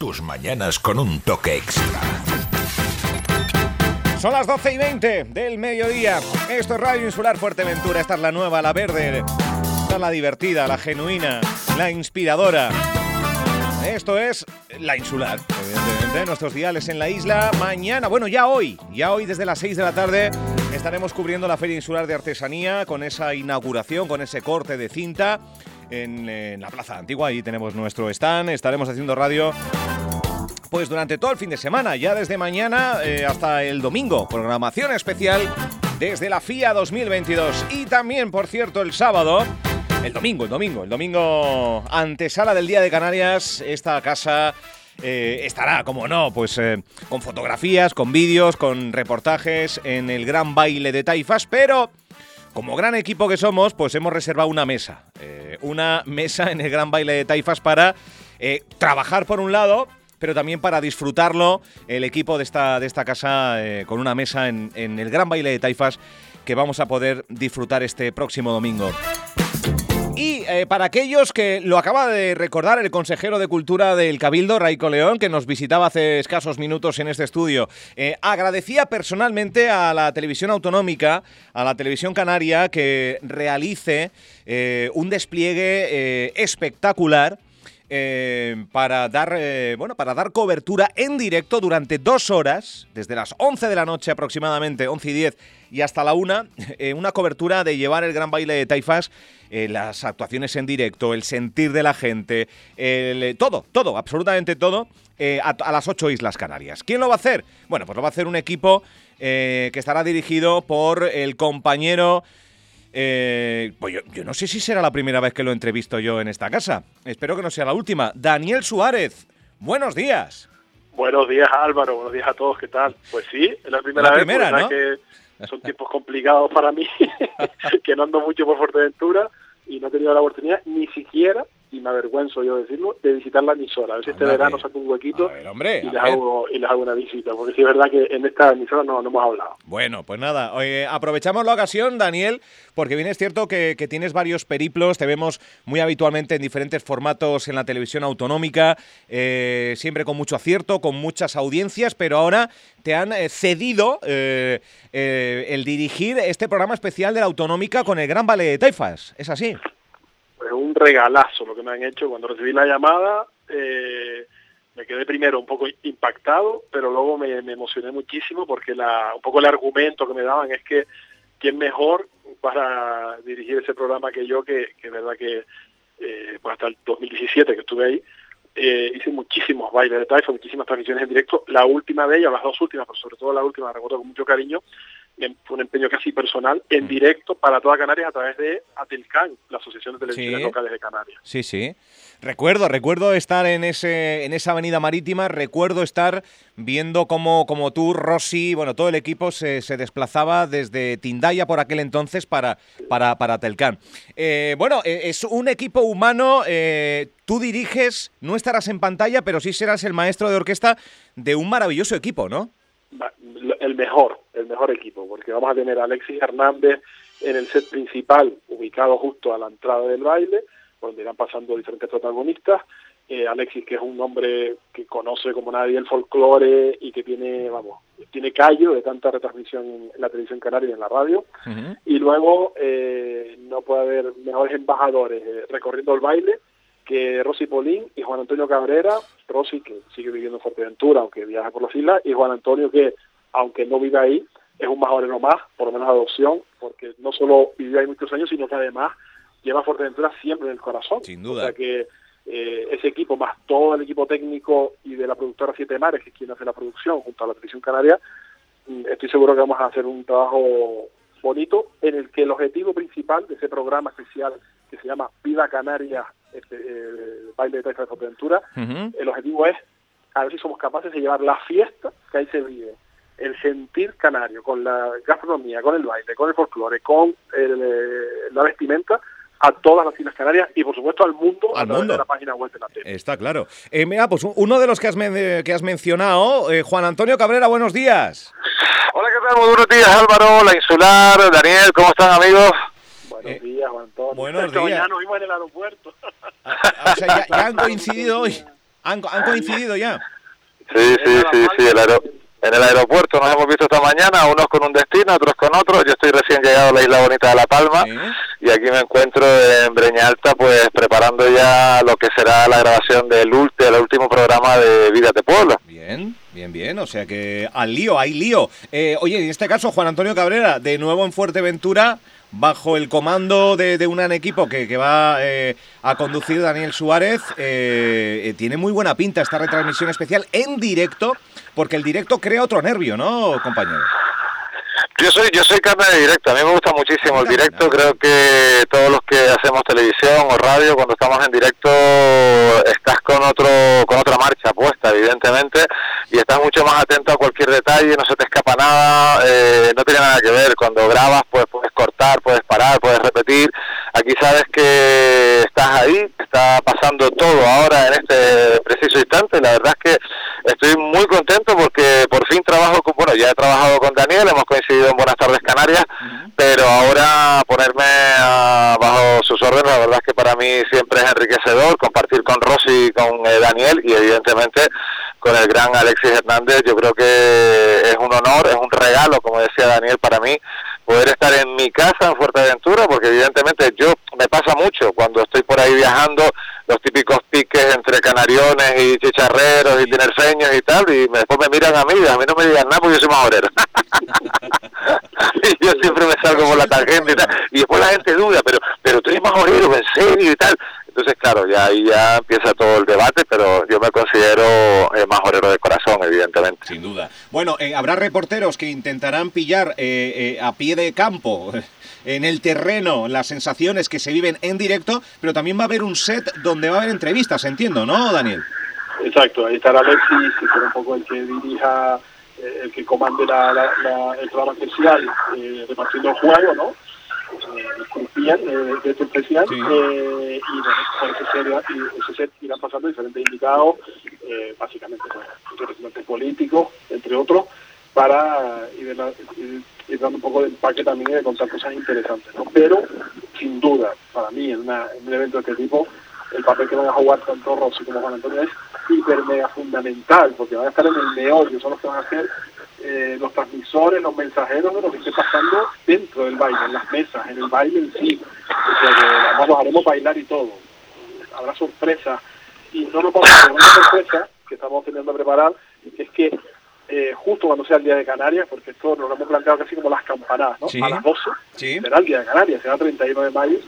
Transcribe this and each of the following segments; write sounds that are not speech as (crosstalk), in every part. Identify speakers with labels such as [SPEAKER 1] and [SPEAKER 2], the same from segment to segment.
[SPEAKER 1] Tus mañanas con un toque extra.
[SPEAKER 2] Son las 12 y 20 del mediodía. Esto es Radio Insular Fuerteventura. Esta es la nueva, la verde. Esta es la divertida, la genuina, la inspiradora. Esto es la insular, evidentemente. Nuestros diales en la isla. Mañana, bueno, ya hoy, ya hoy desde las 6 de la tarde estaremos cubriendo la Feria Insular de Artesanía con esa inauguración, con ese corte de cinta en, en la Plaza Antigua. Ahí tenemos nuestro stand. Estaremos haciendo radio pues durante todo el fin de semana, ya desde mañana eh, hasta el domingo. Programación especial desde la FIA 2022. Y también, por cierto, el sábado, el domingo, el domingo, el domingo antesala del Día de Canarias, esta casa... eh, estará, como no, pues eh, con fotografías, con vídeos, con reportajes en el gran baile de Taifas, pero como gran equipo que somos, pues hemos reservado una mesa. eh, una mesa en el gran baile de Taifas para trabajar por un lado, pero también para disfrutarlo el equipo de esta, de esta casa con una mesa en, en el gran baile de Taifas que vamos a poder disfrutar este próximo domingo. Y eh, para aquellos que lo acaba de recordar el consejero de Cultura del Cabildo, Raico León, que nos visitaba hace escasos minutos en este estudio, eh, agradecía personalmente a la televisión autonómica, a la televisión canaria, que realice eh, un despliegue espectacular eh, para dar eh, bueno para dar cobertura en directo durante dos horas, desde las 11 de la noche aproximadamente, 11 y 10 y hasta la 1, (laughs) eh, una cobertura de llevar el gran baile de Taifas, eh, las actuaciones en directo, el sentir de la gente, el, todo, todo, absolutamente todo, a, las ocho Islas Canarias. ¿Quién lo va a hacer? Bueno, pues lo va a hacer un equipo que estará dirigido por el compañero... Eh, pues yo, yo no sé si será la primera vez que lo entrevisto yo en esta casa. Espero que no sea la última. Daniel Suárez, buenos días.
[SPEAKER 3] Buenos días Álvaro, buenos días a todos, ¿qué tal? Pues sí, es la primera
[SPEAKER 2] La
[SPEAKER 3] vez,
[SPEAKER 2] primera,
[SPEAKER 3] porque
[SPEAKER 2] ¿no?
[SPEAKER 3] que son tiempos complicados para mí, (laughs) que no ando mucho por Fuerteventura y no he tenido la oportunidad ni siquiera, y me avergüenzo yo decirlo, de visitar la emisora. A ver si este verano saco un huequito
[SPEAKER 2] ver, hombre,
[SPEAKER 3] y, les hago, y les hago una visita, porque sí es verdad que en esta emisora no, no hemos hablado.
[SPEAKER 2] Bueno, pues nada, oye, aprovechamos la ocasión, Daniel, porque bien es cierto que, que tienes varios periplos, te vemos muy habitualmente en diferentes formatos en la televisión autonómica, eh, siempre con mucho acierto, con muchas audiencias, pero ahora te han eh, cedido eh, eh, el dirigir este programa especial de la autonómica con el Gran Ballet de Taifas, ¿es así?
[SPEAKER 3] Es un regalazo lo que me han hecho. Cuando recibí la llamada, eh, me quedé primero un poco impactado, pero luego me, emocioné muchísimo porque la, un poco el argumento que me daban es que quién mejor para dirigir ese programa que yo, que, que verdad que eh, pues hasta el 2017 que estuve ahí, eh, hice muchísimos bailes de taifa, muchísimas transmisiones en directo. La última de ellas, las dos últimas, pero sobre todo la última, la recuerdo con mucho cariño, fue un empeño casi personal en
[SPEAKER 2] Mm.
[SPEAKER 3] directo para toda Canarias a través de Atelcan, la Asociación de Televisiones
[SPEAKER 2] Sí.
[SPEAKER 3] Locales de Canarias.
[SPEAKER 2] Sí, sí. Recuerdo, recuerdo estar en ese, en esa avenida marítima, recuerdo estar viendo cómo, como tú, Rossi, bueno, todo el equipo se, se desplazaba desde Tindaya por aquel entonces para, para, para Telcán. Eh, bueno, eh, es un equipo humano, eh, tú diriges, no estarás en pantalla, pero sí serás el maestro de orquesta de un maravilloso equipo, ¿no?
[SPEAKER 3] El mejor, el mejor equipo, porque vamos a tener a Alexis Hernández en el set principal, ubicado justo a la entrada del baile, donde irán pasando diferentes protagonistas. Eh, Alexis, que es un hombre que conoce como nadie el folclore y que tiene, vamos, tiene callo de tanta retransmisión en la televisión canaria y en la radio. Y luego eh, no puede haber mejores embajadores eh, recorriendo el baile que Rosy Polín y Juan Antonio Cabrera. Rosy, que sigue viviendo en Fuerteventura, aunque viaja por las islas, y Juan Antonio, que aunque no vive ahí, es un majorero más, por lo menos adopción, porque no solo vivió ahí muchos años, sino que además lleva a Fuerteventura siempre en el corazón.
[SPEAKER 2] Sin duda.
[SPEAKER 3] O sea que eh, ese equipo, más todo el equipo técnico y de la productora Siete Mares, que es quien hace la producción junto a la televisión canaria, mm, estoy seguro que vamos a hacer un trabajo bonito en el que el objetivo principal de ese programa especial que se llama Vida Canaria, este, eh, baile de Taifa de Fuerteventura,
[SPEAKER 2] Ujú.
[SPEAKER 3] el objetivo es a ver si somos capaces de llevar la fiesta que ahí se vive, el sentir canario, con la gastronomía, con el baile, con el folclore, con el, eh, la vestimenta, a todas las Islas Canarias y por supuesto al mundo
[SPEAKER 2] Al
[SPEAKER 3] a
[SPEAKER 2] mundo.
[SPEAKER 3] de la página web de la tele.
[SPEAKER 2] Está claro. Eh, mira, pues uno de los que has, men- que has mencionado, eh, Juan Antonio Cabrera, buenos días.
[SPEAKER 4] Hola, ¿qué tal? Muy buenos días, Álvaro, La Insular, Daniel, ¿cómo están, amigos?
[SPEAKER 3] Buenos días, Juan Antonio.
[SPEAKER 2] buenos
[SPEAKER 3] Esta
[SPEAKER 2] días.
[SPEAKER 3] mañana nos vimos en el aeropuerto.
[SPEAKER 2] Ah, O sea, ya, ya (laughs) han coincidido hoy. ¿Han, han coincidido ya?
[SPEAKER 4] Sí, sí, sí, sí, el en el aeropuerto nos hemos visto esta mañana, unos con un destino, otros con otro. Yo estoy recién llegado a la isla bonita de La Palma
[SPEAKER 2] Sí.
[SPEAKER 4] y aquí me encuentro en Breña Alta, pues preparando ya lo que será la grabación del, ulti- del último programa de Vida de Pueblo.
[SPEAKER 2] Bien, bien, bien. O sea que al lío, hay lío. Eh, oye, en este caso, Juan Antonio Cabrera, de nuevo en Fuerteventura, bajo el comando de, de un equipo que, que va eh, a conducir Daniel Suárez. eh, eh, tiene muy buena pinta esta retransmisión especial en directo, porque el directo crea otro nervio, ¿no, compañero?
[SPEAKER 4] Yo soy yo soy carne de directo, a mí me gusta muchísimo el directo, creo que todos los que hacemos televisión o radio cuando estamos en directo estás con otro con otra marcha puesta evidentemente y estás mucho más atento a cualquier detalle, no se te escapa nada, eh, no tiene nada que ver, cuando grabas pues puedes puedes parar, puedes repetir, aquí sabes que estás ahí, está pasando todo ahora en este preciso instante, la verdad es que estoy muy contento porque por fin trabajo con, bueno, ya he trabajado con Daniel, hemos coincidido en Buenas tardes Canarias, pero ahora ponerme ah, bajo sus órdenes, la verdad es que para mí siempre es enriquecedor compartir con Rosy y con eh, Daniel y evidentemente con el gran Alexis Hernández, yo creo que es un honor, es un regalo, como decía Daniel, para mí poder estar en mi casa en Fuerteventura, porque evidentemente yo me pasa mucho cuando estoy por ahí viajando, los típicos piques entre canariones y chicharreros y tinerfeños y tal, y después me miran a mí a mí no me digan nada porque yo soy majorero. (laughs) y yo siempre me salgo por la tangente y tal, y después la gente duda, pero pero tú eres majorero, en serio y tal. Entonces, claro, ya ahí ya empieza todo el debate, pero yo me considero eh, majorero de corazón, evidentemente.
[SPEAKER 2] Sin duda. Bueno, eh, habrá reporteros que intentarán pillar eh, eh, a pie de campo, (laughs) en el terreno, las sensaciones que se viven en directo, pero también va a haber un set donde va a haber entrevistas, entiendo, ¿no, Daniel?
[SPEAKER 3] Exacto, ahí estará Alexis, que será un poco el que dirija, eh, el que comande la, la- la- el programa especial, eh, repartiendo el juego, ¿no? Crucial eh, de este especial.
[SPEAKER 2] Sí.
[SPEAKER 3] eh, y bueno, y ese set irán pasando diferentes invitados, eh, básicamente representantes políticos, entre otros, para ir, de la- ir- ir dando un poco de empaque también y de contar cosas interesantes, ¿no? Pero, sin duda, para mí, en, una- en un evento de este tipo, el papel que van a jugar tanto Rossi como Juan Antonio es hiper mega fundamental, porque van a estar en el meollo, son los que van a ser eh, los transmisores, los mensajeros de lo que esté pasando dentro del baile, en las mesas, en el baile en sí. O sea que además los haremos bailar y todo. Habrá sorpresas y no nos vamos a hacer una sorpresa que estamos teniendo a preparar, que es que eh, justo cuando sea el día de Canarias, porque esto nos lo hemos planteado casi como las campanadas, ¿no?
[SPEAKER 2] Sí.
[SPEAKER 3] A las 12
[SPEAKER 2] Sí.
[SPEAKER 3] será el día de Canarias, será 31 de mayo,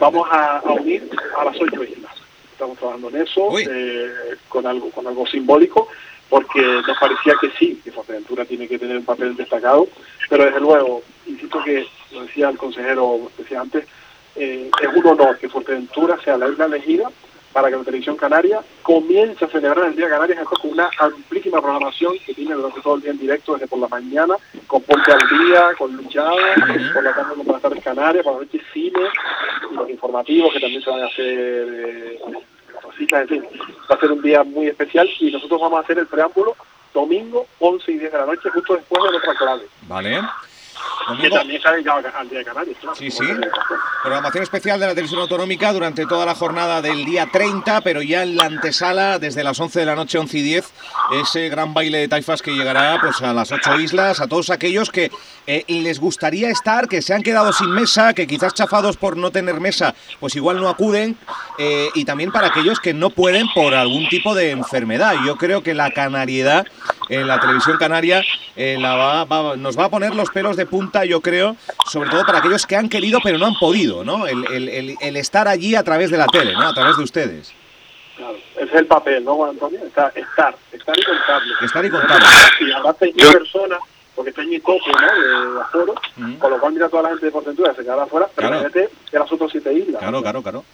[SPEAKER 3] vamos a, a unir a las ocho islas. Estamos trabajando en eso, eh, con algo con algo simbólico, porque nos parecía que sí, que Fuerteventura tiene que tener un papel destacado, pero desde luego, insisto que, lo decía el consejero, decía antes, eh, es un honor que Fuerteventura sea la isla elegida para que la televisión canaria comience a celebrar el Día Canarias esto con una amplísima programación que tiene durante todo el día en directo, desde por la mañana, con Ponte al Día, con Luchada, por la tarde con Buenas tardes Canarias, por la noche cine, y los informativos que también se van a hacer, eh, cositas, en fin, va a ser un día muy especial y nosotros vamos a hacer el preámbulo domingo 11 y 10 de la noche, justo después de nuestra clave,
[SPEAKER 2] Vale.
[SPEAKER 3] Que también está dedicado al Día de Canarias. claro,
[SPEAKER 2] Sí, sí. programación especial de la televisión autonómica durante toda la jornada del día 30, pero ya en la antesala, desde las 11 de la noche, 11 y 10, ese gran baile de taifas que llegará pues a las ocho islas, a todos aquellos que eh, les gustaría estar, que se han quedado sin mesa, que quizás chafados por no tener mesa, pues igual no acuden, eh, y también para aquellos que no pueden por algún tipo de enfermedad. Yo creo que la canariedad en la televisión canaria eh, la va- va- nos va a poner los pelos de punta, yo creo, sobre todo para aquellos que han querido pero no han podido, ¿no? El, el- el- el estar allí a través de la tele, ¿no? A través de ustedes.
[SPEAKER 3] Claro, ese es el papel, ¿no, Juan Antonio? Estar, estar, estar y contarlo.
[SPEAKER 2] Estar y contarlo.
[SPEAKER 3] Y habrá 6.000 personas, porque está en mi tope, ¿no? De aforo,
[SPEAKER 2] Ujú.
[SPEAKER 3] con lo cual mira toda la gente de Portentura se quedará afuera, pero
[SPEAKER 2] Claro.
[SPEAKER 3] de las otras siete islas.
[SPEAKER 2] Claro, claro, claro.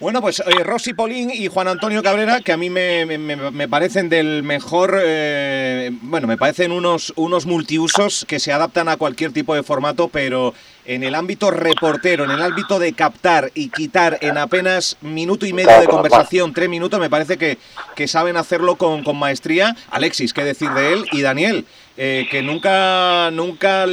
[SPEAKER 2] Bueno, pues eh, Rosy Polín y Juan Antonio Cabrera, que a mí me, me- parecen del mejor, eh, bueno, me parecen unos, unos multiusos que se adaptan a cualquier tipo de formato, pero en el ámbito reportero, en el ámbito de captar y quitar en apenas minuto y medio de conversación, tres minutos, me parece que, que saben hacerlo con, con maestría. Alexis, qué decir de él, y Daniel, eh, que nunca, nunca,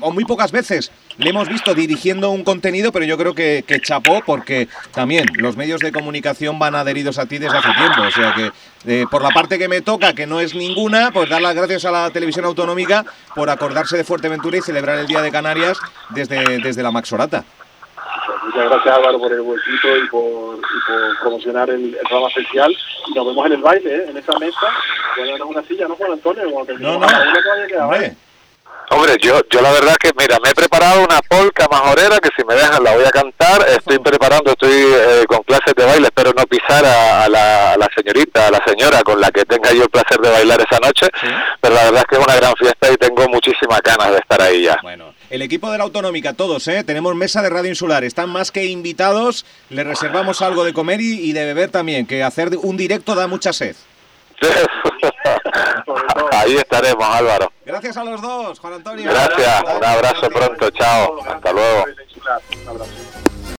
[SPEAKER 2] o muy pocas veces le hemos visto dirigiendo un contenido, pero yo creo que, que chapó porque también los medios de comunicación van adheridos a ti desde hace tiempo. O sea que eh, por la parte que me toca, que no es ninguna, pues dar las gracias a la televisión autonómica por acordarse de Fuerteventura y celebrar el Día de Canarias desde, desde la Maxorata.
[SPEAKER 3] Muchas gracias Álvaro por el huequito y por, y por promocionar el, el programa especial. Y nos vemos en el baile, ¿eh? en esa mesa. Bueno, una silla, ¿no, Juan Antonio?
[SPEAKER 2] No, no, hombre.
[SPEAKER 4] Hombre, yo, yo la verdad que, mira, me he preparado una polca majorera que si me dejan la voy a cantar. Estoy preparando, estoy eh, con clases de baile, espero no pisar a, a, la, a, la, señorita, a la señora con la que tenga yo el placer de bailar esa noche. ¿Sí? Pero la verdad es que es una gran fiesta y tengo muchísimas ganas de estar ahí ya.
[SPEAKER 2] Bueno, el equipo de la Autonómica, todos, ¿eh? Tenemos mesa de Radio Insular, están más que invitados. Les reservamos algo de comer y, y de beber también, que hacer un directo da mucha sed. (laughs)
[SPEAKER 4] Ahí estaremos, Álvaro.
[SPEAKER 2] Gracias a los dos, Juan Antonio.
[SPEAKER 4] Gracias, un abrazo pronto, chao. Hasta luego.
[SPEAKER 3] Un abrazo.